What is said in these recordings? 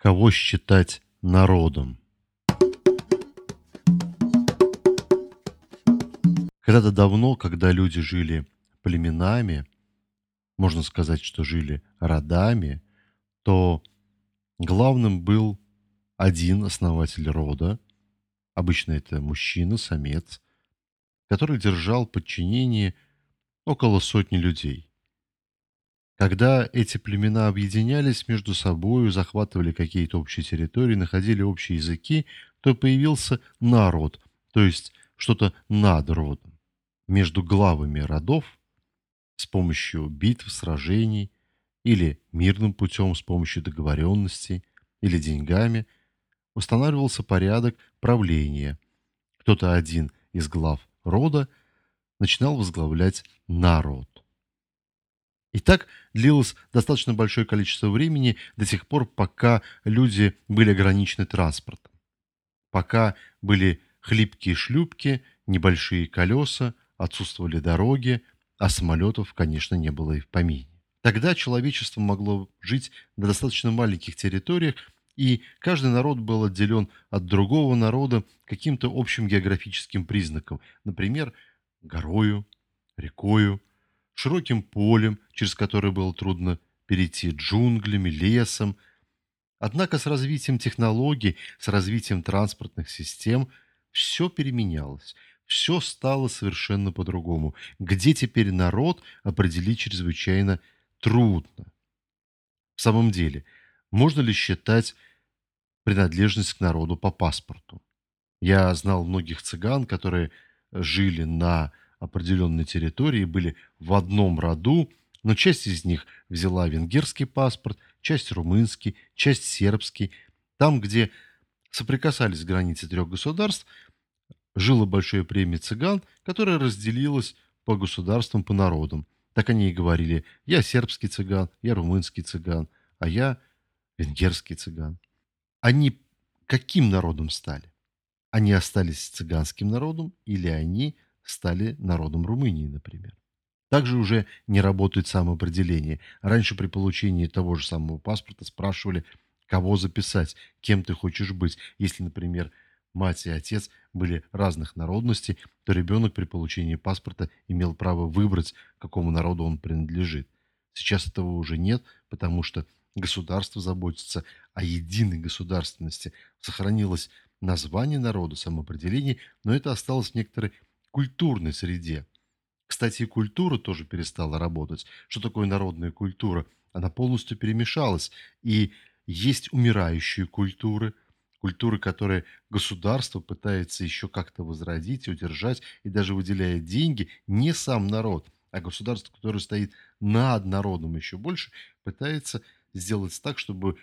Кого считать народом? Когда-то давно, когда люди жили племенами, можно сказать, что жили родами, то главным был один основатель рода, обычно это мужчина, самец, который держал в подчинении около сотни людей. Когда эти племена объединялись между собой, захватывали какие-то общие территории, находили общие языки, то появился народ, то есть что-то над родом. Между главами родов с помощью битв, сражений или мирным путем с помощью договоренностей или деньгами устанавливался порядок правления. Кто-то один из глав рода начинал возглавлять народ. И так длилось достаточно большое количество времени до тех пор, пока люди были ограничены транспортом. Пока были хлипкие шлюпки, небольшие колеса, отсутствовали дороги, а самолетов, конечно, не было и в помине. Тогда человечество могло жить на достаточно маленьких территориях, и каждый народ был отделен от другого народа каким-то общим географическим признаком, например, горою, рекою, широким полем, через которое было трудно перейти, джунглями, лесом. Однако с развитием технологий, с развитием транспортных систем все переменялось, все стало совершенно по-другому. Где теперь народ, определить чрезвычайно трудно. В самом деле, можно ли считать принадлежность к народу по паспорту? Я знал многих цыган, которые жили на определенной территории, были в одном роду, но часть из них взяла венгерский паспорт, часть румынский, часть сербский. Там, где соприкасались границы трех государств, жило большое племя цыган, которое разделилось по государствам, по народам. Так они и говорили, я сербский цыган, я румынский цыган, а я венгерский цыган. Они каким народом стали? Они остались цыганским народом или они стали народом Румынии, например. Также уже не работает самоопределение. Раньше при получении того же самого паспорта спрашивали, кого записать, кем ты хочешь быть. Если, например, мать и отец были разных народностей, то ребенок при получении паспорта имел право выбрать, какому народу он принадлежит. Сейчас этого уже нет, потому что государство заботится о единой государственности. Сохранилось название народа, самоопределение, но это осталось в некоторой культурной среде. Кстати, и культура тоже перестала работать. Что такое народная культура? Она полностью перемешалась. И есть умирающие культуры, культуры, которые государство пытается еще как-то возродить, удержать и даже выделяет деньги, не сам народ, а государство, которое стоит над народом еще больше, пытается сделать так, чтобы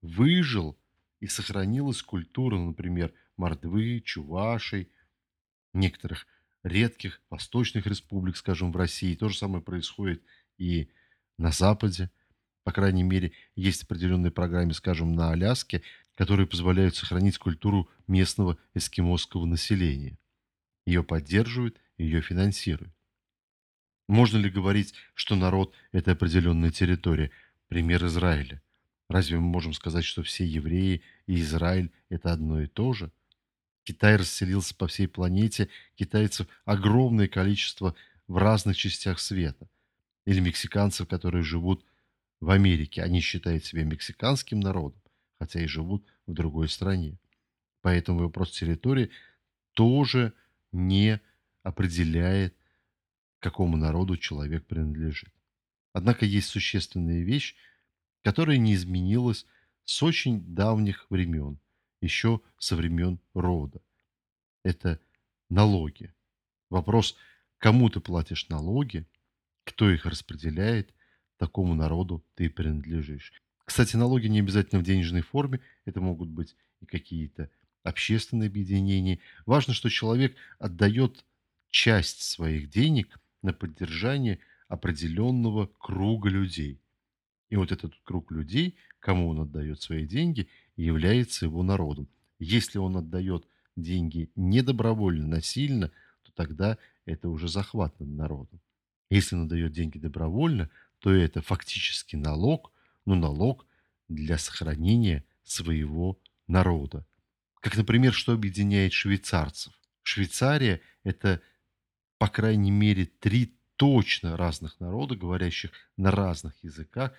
выжил и сохранилась культура, например, мордвы, чувашей, некоторых редких восточных республик, скажем, в России. То же самое происходит и на Западе. По крайней мере, есть определенные программы, скажем, на Аляске, которые позволяют сохранить культуру местного эскимосского населения. Ее поддерживают, ее финансируют. Можно ли говорить, что народ – это определенная территория? Пример Израиля. Разве мы можем сказать, что все евреи и Израиль – это одно и то же? Китай расселился по всей планете, китайцев огромное количество в разных частях света. Или мексиканцев, которые живут в Америке. Они считают себя мексиканским народом, хотя и живут в другой стране. Поэтому вопрос территории тоже не определяет, какому народу человек принадлежит. Однако есть существенная вещь, которая не изменилась с очень давних времен – еще со времен рода. Это налоги. Вопрос, кому ты платишь налоги, кто их распределяет, такому народу ты принадлежишь. Кстати, налоги не обязательно в денежной форме, это могут быть и какие-то общественные объединения. Важно, что человек отдает часть своих денег на поддержание определенного круга людей. И вот этот круг людей, кому он отдает свои деньги, является его народом. Если он отдает деньги недобровольно, насильно, то тогда это уже захват над народом. Если он отдает деньги добровольно, то это фактически налог, но налог для сохранения своего народа. Как, например, что объединяет швейцарцев. Швейцария – это, по крайней мере, три точно разных народа, говорящих на разных языках,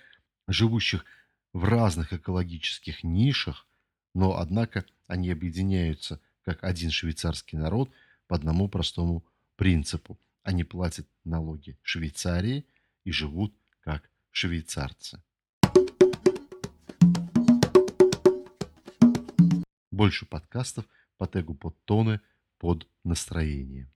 живущих в разных экологических нишах, но, однако, они объединяются как один швейцарский народ по одному простому принципу. Они платят налоги Швейцарии и живут как швейцарцы. Больше подкастов по тегу под тоны под настроение.